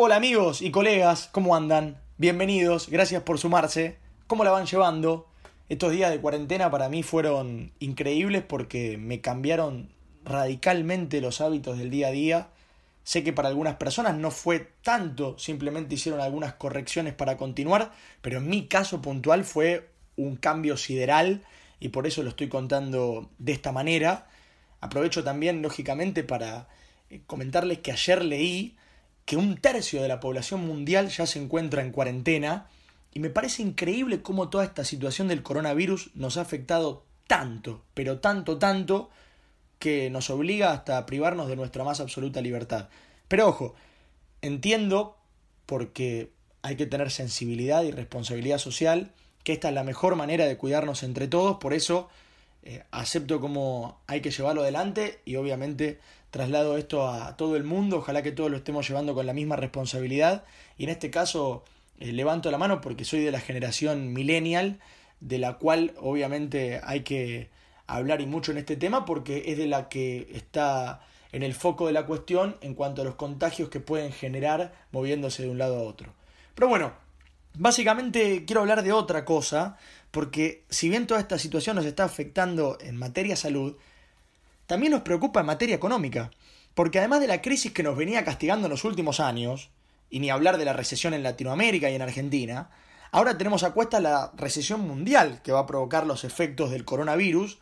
Hola amigos y colegas, ¿cómo andan? Bienvenidos, gracias por sumarse. ¿Cómo la van llevando? Estos días de cuarentena para mí fueron increíbles porque me cambiaron radicalmente los hábitos del día a día. Sé que para algunas personas no fue tanto, simplemente hicieron algunas correcciones para continuar, pero en mi caso puntual fue un cambio sideral y por eso lo estoy contando de esta manera. Aprovecho también, lógicamente, para eh, comentarles que ayer leí que un tercio de la población mundial ya se encuentra en cuarentena y me parece increíble cómo toda esta situación del coronavirus nos ha afectado tanto, pero tanto, tanto, que nos obliga hasta a privarnos de nuestra más absoluta libertad. Pero ojo, entiendo porque hay que tener sensibilidad y responsabilidad social, que esta es la mejor manera de cuidarnos entre todos, por eso eh, acepto como hay que llevarlo adelante y obviamente traslado esto a todo el mundo, ojalá que todos lo estemos llevando con la misma responsabilidad y en este caso eh, levanto la mano porque soy de la generación millennial, de la cual obviamente hay que hablar y mucho en este tema porque es de la que está en el foco de la cuestión en cuanto a los contagios que pueden generar moviéndose de un lado a otro. Pero bueno, básicamente quiero hablar de otra cosa, porque si bien toda esta situación nos está afectando en materia salud, también nos preocupa en materia económica, porque además de la crisis que nos venía castigando en los últimos años, y ni hablar de la recesión en Latinoamérica y en Argentina, ahora tenemos a cuesta la recesión mundial que va a provocar los efectos del coronavirus,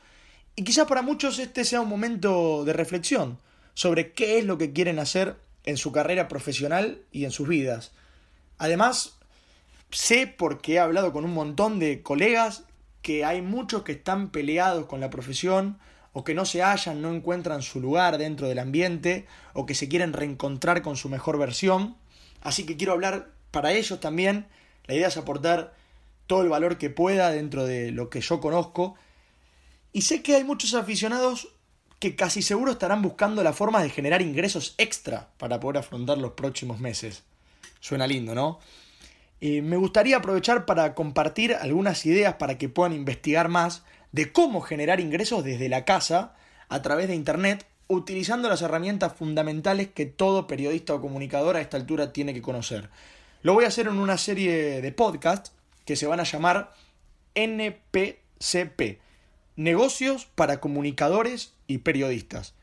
y quizás para muchos este sea un momento de reflexión sobre qué es lo que quieren hacer en su carrera profesional y en sus vidas. Además, sé porque he hablado con un montón de colegas que hay muchos que están peleados con la profesión o que no se hallan, no encuentran su lugar dentro del ambiente o que se quieren reencontrar con su mejor versión. Así que quiero hablar para ellos también. La idea es aportar todo el valor que pueda dentro de lo que yo conozco. Y sé que hay muchos aficionados que casi seguro estarán buscando la forma de generar ingresos extra para poder afrontar los próximos meses. Suena lindo, ¿no? Eh, me gustaría aprovechar para compartir algunas ideas para que puedan investigar más de cómo generar ingresos desde la casa a través de Internet utilizando las herramientas fundamentales que todo periodista o comunicador a esta altura tiene que conocer. Lo voy a hacer en una serie de podcasts que se van a llamar NPCP, Negocios para Comunicadores y Periodistas.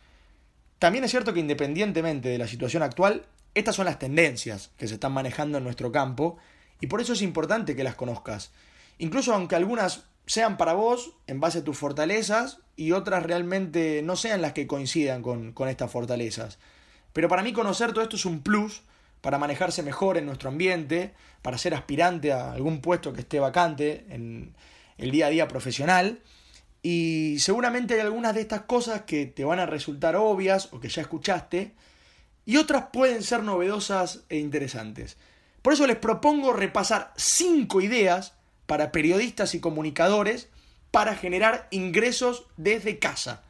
También es cierto que independientemente de la situación actual, estas son las tendencias que se están manejando en nuestro campo y por eso es importante que las conozcas. Incluso aunque algunas sean para vos en base a tus fortalezas y otras realmente no sean las que coincidan con, estas fortalezas. Pero para mí conocer todo esto es un plus para manejarse mejor en nuestro ambiente, para ser aspirante a algún puesto que esté vacante en el día a día profesional. Y seguramente hay algunas de estas cosas que te van a resultar obvias o que ya escuchaste, y otras pueden ser novedosas e interesantes. Por eso les propongo repasar cinco ideas para periodistas y comunicadores para generar ingresos desde casa.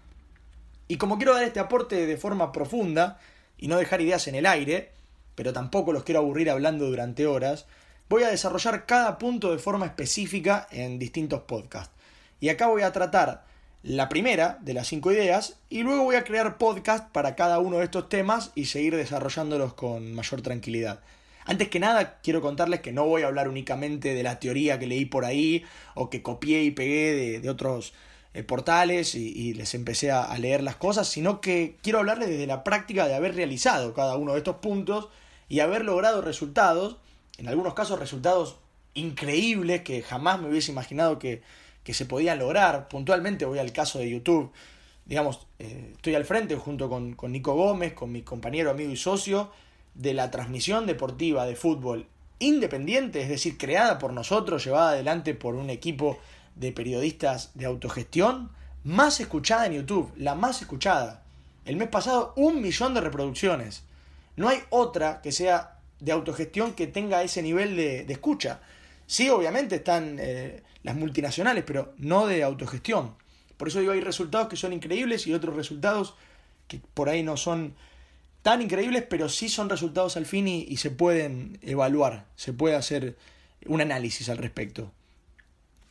Y como quiero dar este aporte de forma profunda y no dejar ideas en el aire, pero tampoco los quiero aburrir hablando durante horas, voy a desarrollar cada punto de forma específica en distintos podcasts. Y acá voy a tratar la primera de las cinco ideas y luego voy a crear podcast para cada uno de estos temas y seguir desarrollándolos con mayor tranquilidad. Antes que nada, quiero contarles que no voy a hablar únicamente de la teoría que leí por ahí o que copié y pegué de, otros eh, portales y, les empecé a, a, leer las cosas, sino que quiero hablarles desde la práctica de haber realizado cada uno de estos puntos y haber logrado resultados, en algunos casos resultados increíbles que jamás me hubiese imaginado que, que se podían lograr. Puntualmente voy al caso de YouTube. Digamos, eh, estoy al frente junto con, con Nico Gómez, con mi compañero, amigo y socio, de la transmisión deportiva de fútbol independiente, es decir, creada por nosotros, llevada adelante por un equipo de periodistas de autogestión, más escuchada en YouTube, la más escuchada. El mes pasado, un millón de reproducciones. No hay otra que sea de autogestión que tenga ese nivel de, escucha. Sí, obviamente están eh, las multinacionales, pero no de autogestión. Por eso digo, hay resultados que son increíbles y otros resultados que por ahí no son tan increíbles, pero sí son resultados al fin y, se pueden evaluar, se puede hacer un análisis al respecto.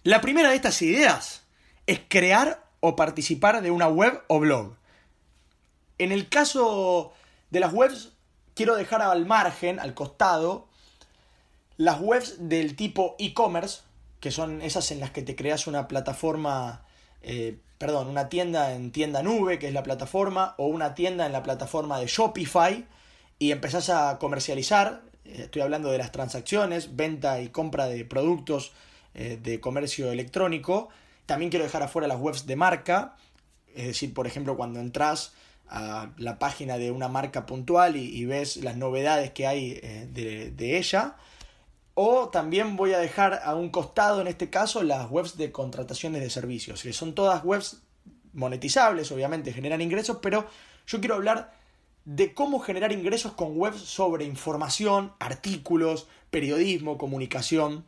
La primera de estas ideas es crear o participar de una web o blog. En el caso de las webs, quiero dejar al margen, al costado, las webs del tipo e-commerce, que son esas en las que te creas una plataforma, eh, perdón, una tienda en tienda nube, que es la plataforma, o una tienda en la plataforma de Shopify, y empezás a comercializar, eh, estoy hablando de las transacciones, venta y compra de productos eh, de comercio electrónico, también quiero dejar afuera las webs de marca, es decir, por ejemplo, cuando entras a la página de una marca puntual y, ves las novedades que hay de, de ella, o también voy a dejar a un costado, en este caso, las webs de contrataciones de servicios, que son todas webs monetizables, obviamente generan ingresos, pero yo quiero hablar de cómo generar ingresos con webs sobre información, artículos, periodismo, comunicación.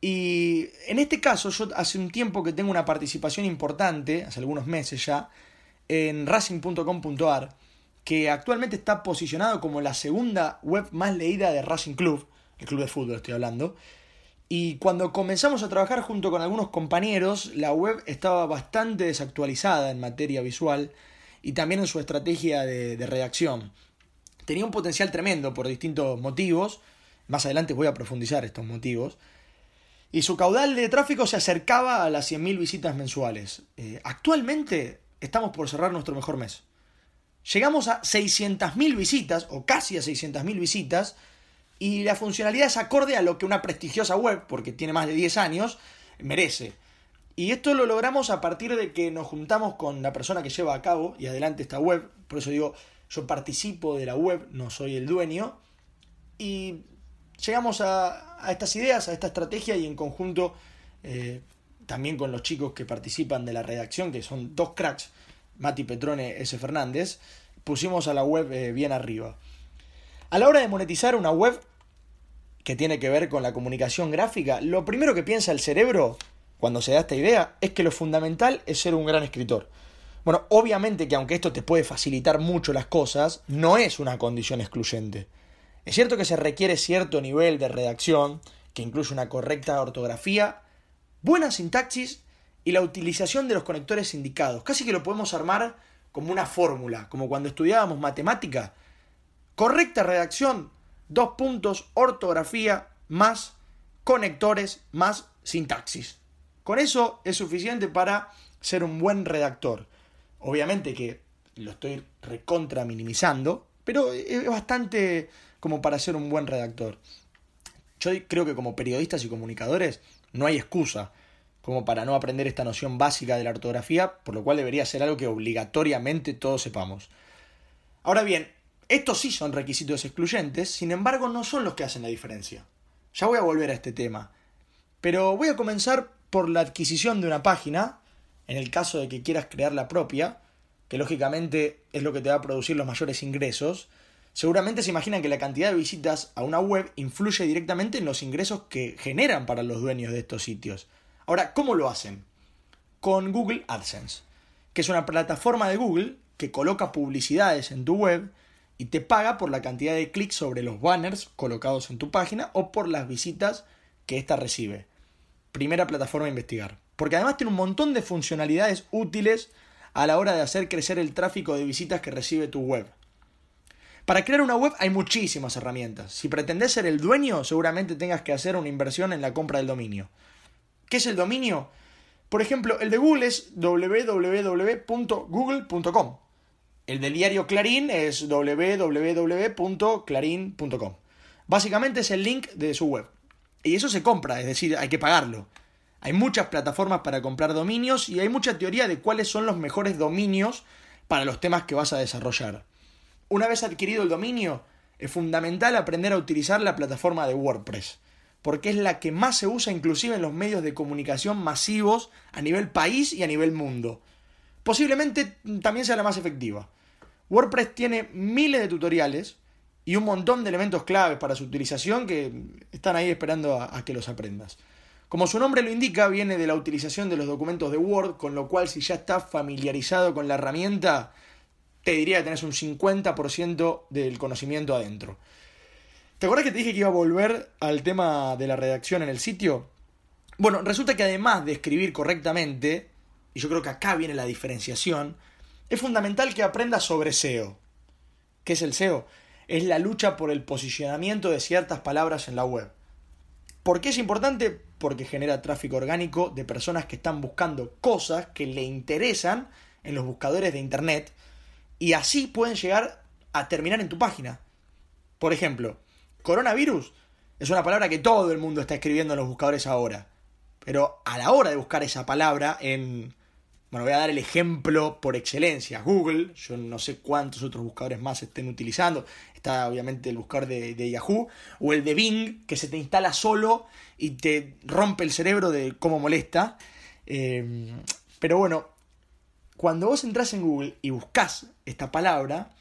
Y en este caso, yo hace un tiempo que tengo una participación importante, hace algunos meses ya, en racing.com.ar, que actualmente está posicionado como la segunda web más leída de Racing Club el club de fútbol estoy hablando. Y cuando comenzamos a trabajar junto con algunos compañeros, la web estaba bastante desactualizada en materia visual y también en su estrategia de, redacción. Tenía un potencial tremendo por distintos motivos, más adelante voy a profundizar estos motivos, y su caudal de tráfico se acercaba a las 100.000 visitas mensuales. Eh, actualmente estamos por cerrar nuestro mejor mes. Llegamos a 600.000 visitas, o casi a 600.000 visitas, y la funcionalidad es acorde a lo que una prestigiosa web, porque tiene más de 10 años, merece. Y esto lo logramos a partir de que nos juntamos con la persona que lleva a cabo y adelante esta web, por eso digo, yo participo de la web, no soy el dueño, y llegamos a, estas ideas, a esta estrategia y en conjunto eh, también con los chicos que participan de la redacción, que son dos cracks, Mati Petrone, S. Fernández, pusimos a la web eh, bien arriba. A la hora de monetizar una web que tiene que ver con la comunicación gráfica, lo primero que piensa el cerebro cuando se da esta idea es que lo fundamental es ser un gran escritor. Bueno, obviamente que aunque esto te puede facilitar mucho las cosas, no es una condición excluyente. Es cierto que se requiere cierto nivel de redacción, que incluye una correcta ortografía, buena sintaxis y la utilización de los conectores indicados. Casi que lo podemos armar como una fórmula, como cuando estudiábamos matemática Correcta redacción, dos puntos, ortografía, más conectores, más sintaxis. Con eso es suficiente para ser un buen redactor. Obviamente que lo estoy recontra minimizando, pero es bastante como para ser un buen redactor. Yo creo que como periodistas y comunicadores no hay excusa como para no aprender esta noción básica de la ortografía, por lo cual debería ser algo que obligatoriamente todos sepamos. Ahora bien, estos sí son requisitos excluyentes, sin embargo no son los que hacen la diferencia. Ya voy a volver a este tema. Pero voy a comenzar por la adquisición de una página, en el caso de que quieras crear la propia, que lógicamente es lo que te va a producir los mayores ingresos. Seguramente se imaginan que la cantidad de visitas a una web influye directamente en los ingresos que generan para los dueños de estos sitios. Ahora, ¿cómo lo hacen? Con Google AdSense, que es una plataforma de Google que coloca publicidades en tu web y te paga por la cantidad de clics sobre los banners colocados en tu página o por las visitas que ésta recibe. Primera plataforma a investigar. Porque además tiene un montón de funcionalidades útiles a la hora de hacer crecer el tráfico de visitas que recibe tu web. Para crear una web hay muchísimas herramientas. Si pretendes ser el dueño, seguramente tengas que hacer una inversión en la compra del dominio. ¿Qué es el dominio? Por ejemplo, el de Google es www.google.com. El del diario Clarín es www.clarín.com. Básicamente es el link de su web. Y eso se compra, es decir, hay que pagarlo. Hay muchas plataformas para comprar dominios y hay mucha teoría de cuáles son los mejores dominios para los temas que vas a desarrollar. Una vez adquirido el dominio, es fundamental aprender a utilizar la plataforma de WordPress, porque es la que más se usa inclusive en los medios de comunicación masivos a nivel país y a nivel mundo. Posiblemente también sea la más efectiva. WordPress tiene miles de tutoriales y un montón de elementos claves para su utilización que están ahí esperando a, que los aprendas. Como su nombre lo indica, viene de la utilización de los documentos de Word, con lo cual si ya estás familiarizado con la herramienta, te diría que tenés un 50% del conocimiento adentro. ¿Te acuerdas que te dije que iba a volver al tema de la redacción en el sitio? Bueno, resulta que además de escribir correctamente, y yo creo que acá viene la diferenciación, es fundamental que aprendas sobre SEO. ¿Qué es el SEO? es la lucha por el posicionamiento de ciertas palabras en la web. ¿Por qué es importante? Porque genera tráfico orgánico de personas que están buscando cosas que le interesan en los buscadores de Internet y así pueden llegar a terminar en tu página. Por ejemplo, coronavirus es una palabra que todo el mundo está escribiendo en los buscadores ahora. Pero a la hora de buscar esa palabra en... Bueno, voy a dar el ejemplo por excelencia. Google, yo no sé cuántos otros buscadores más estén utilizando. Está obviamente el buscador de, Yahoo o el de Bing, que se te instala solo y te rompe el cerebro de cómo molesta. Eh, pero bueno, cuando vos entras en Google y buscas esta palabra,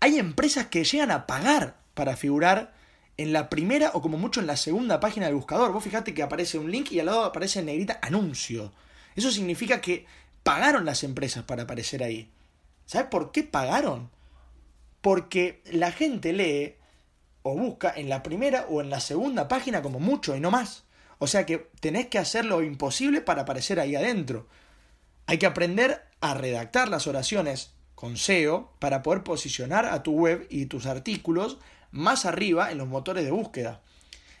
hay empresas que llegan a pagar para figurar en la primera o como mucho en la segunda página del buscador. Vos fijate que aparece un link y al lado aparece en negrita anuncio. Eso significa que pagaron las empresas para aparecer ahí. ¿Sabes por qué pagaron? Porque la gente lee o busca en la primera o en la segunda página como mucho y no más. O sea que tenés que hacer lo imposible para aparecer ahí adentro. Hay que aprender a redactar las oraciones con SEO para poder posicionar a tu web y tus artículos más arriba en los motores de búsqueda.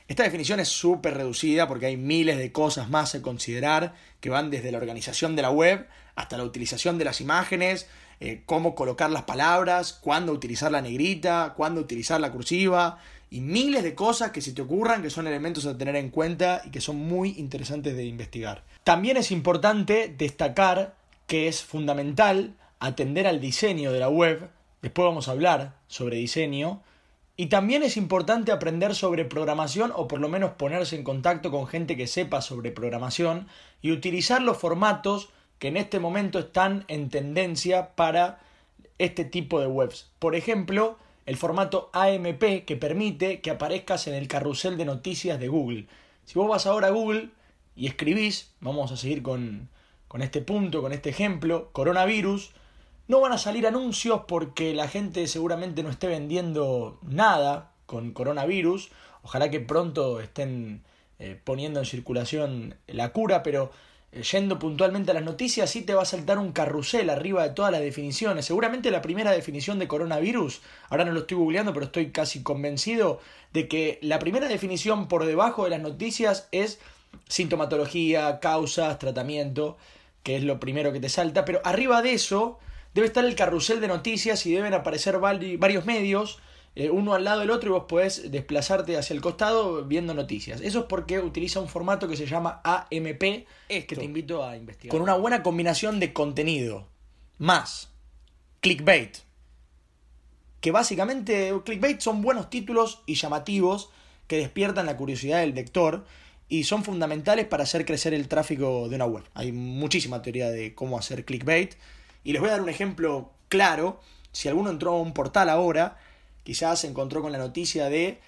Esta definición es súper reducida porque hay miles de cosas más a considerar que van desde la organización de la web hasta la utilización de las imágenes, eh, cómo colocar las palabras, cuándo utilizar la negrita, cuándo utilizar la cursiva y miles de cosas que se te ocurran que son elementos a tener en cuenta y que son muy interesantes de investigar. También es importante destacar que es fundamental atender al diseño de la web, después vamos a hablar sobre diseño, y también es importante aprender sobre programación o por lo menos ponerse en contacto con gente que sepa sobre programación y utilizar los formatos que en este momento están en tendencia para este tipo de webs. Por ejemplo, el formato AMP que permite que aparezcas en el carrusel de noticias de Google. Si vos vas ahora a Google y escribís, vamos a seguir con, con este punto, con este ejemplo, coronavirus, no van a salir anuncios porque la gente seguramente no esté vendiendo nada con coronavirus. Ojalá que pronto estén eh, poniendo en circulación la cura, pero eh, yendo puntualmente a las noticias, sí te va a saltar un carrusel arriba de todas las definiciones. Seguramente la primera definición de coronavirus, ahora no lo estoy googleando, pero estoy casi convencido de que la primera definición por debajo de las noticias es sintomatología, causas, tratamiento que es lo primero que te salta, pero arriba de eso debe estar el carrusel de noticias y deben aparecer varios medios, eh, uno al lado del otro y vos podés desplazarte hacia el costado viendo noticias. Eso es porque utiliza un formato que se llama AMP, es que te invito a investigar. Con una buena combinación de contenido, más clickbait. Que básicamente clickbait son buenos títulos y llamativos que despiertan la curiosidad del lector y son fundamentales para hacer crecer el tráfico de una web. Hay muchísima teoría de cómo hacer clickbait y les voy a dar un ejemplo claro. Si alguno entró a un portal ahora, quizás se encontró con la noticia de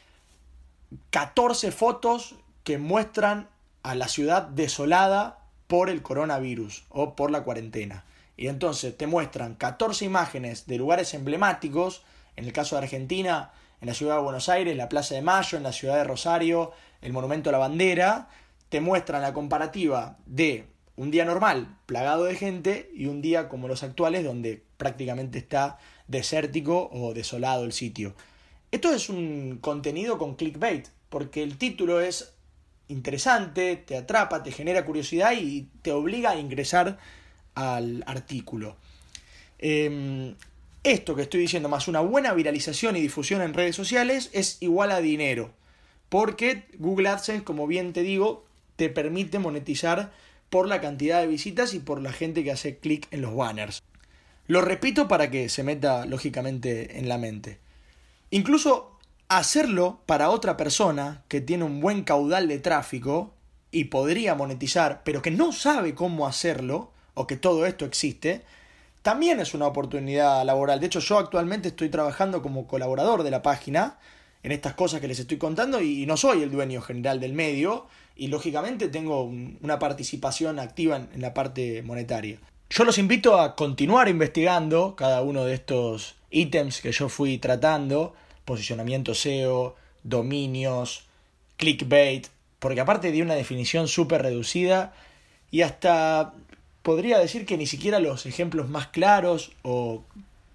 14 fotos que muestran a la ciudad desolada por el coronavirus o por la cuarentena. Y entonces te muestran 14 imágenes de lugares emblemáticos, en el caso de Argentina, en la ciudad de Buenos Aires, la Plaza de Mayo, en la ciudad de Rosario, el Monumento a la Bandera, te muestran la comparativa de un día normal, plagado de gente, y un día como los actuales, donde prácticamente está desértico o desolado el sitio. Esto es un contenido con clickbait, porque el título es interesante, te atrapa, te genera curiosidad y te obliga a ingresar al artículo. Em, esto que estoy diciendo, más una buena viralización y difusión en redes sociales, es igual a dinero. Porque Google AdSense, como bien te digo, te permite monetizar por la cantidad de visitas y por la gente que hace clic en los banners. Lo repito para que se meta lógicamente en la mente. Incluso hacerlo para otra persona que tiene un buen caudal de tráfico y podría monetizar, pero que no sabe cómo hacerlo, o que todo esto existe, también es una oportunidad laboral. De hecho, yo actualmente estoy trabajando como colaborador de la página en estas cosas que les estoy contando y no soy el dueño general del medio y lógicamente tengo una participación activa en, la parte monetaria. Yo los invito a continuar investigando cada uno de estos ítems que yo fui tratando, posicionamiento SEO, dominios, clickbait, porque aparte de una definición súper reducida y hasta podría decir que ni siquiera los ejemplos más claros o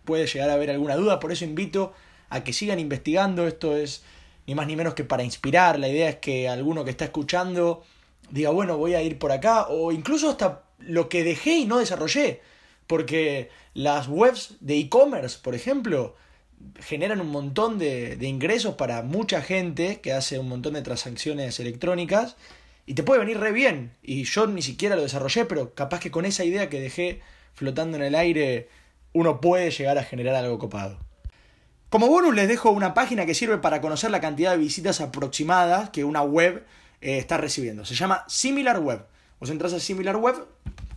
puede llegar a haber alguna duda, por eso invito a que sigan investigando. Esto es ni más ni menos que para inspirar. La idea es que alguno que está escuchando diga, bueno, voy a ir por acá, o incluso hasta lo que dejé y no desarrollé. Porque las webs de e-commerce, por ejemplo, generan un montón de, ingresos para mucha gente que hace un montón de transacciones electrónicas y te puede venir re bien. Y yo ni siquiera lo desarrollé, pero capaz que con esa idea que dejé flotando en el aire, uno puede llegar a generar algo copado. Como bonus les dejo una página que sirve para conocer la cantidad de visitas aproximadas que una web eh, está recibiendo. Se llama SimilarWeb. Vos entras a SimilarWeb,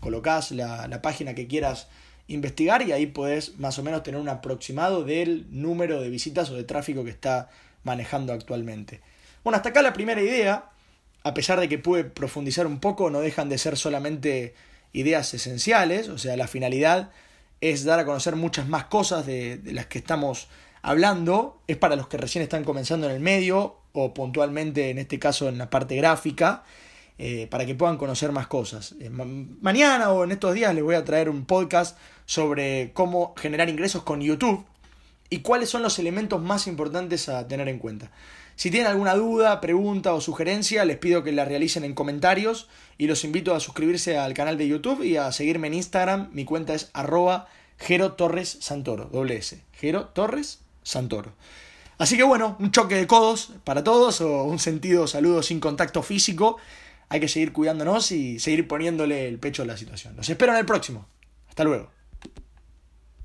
colocás la, la página que quieras investigar y ahí podés más o menos tener un aproximado del número de visitas o de tráfico que está manejando actualmente. Bueno, hasta acá la primera idea, a pesar de que pude profundizar un poco, no dejan de ser solamente ideas esenciales, o sea, la finalidad es dar a conocer muchas más cosas de, de, las que estamos hablando, es para los que recién están comenzando en el medio o puntualmente en este caso en la parte gráfica, eh, para que puedan conocer más cosas. Eh, mañana o en estos días les voy a traer un podcast sobre cómo generar ingresos con YouTube y cuáles son los elementos más importantes a tener en cuenta. Si tienen alguna duda, pregunta o sugerencia, les pido que la realicen en comentarios y los invito a suscribirse al canal de YouTube y a seguirme en Instagram. Mi cuenta es arroba Jero Torres Santoro, doble S. Jero Torres Santoro. Así que bueno, un choque de codos para todos o un sentido saludo sin contacto físico hay que seguir cuidándonos y seguir poniéndole el pecho a la situación. Los espero en el próximo. Hasta luego.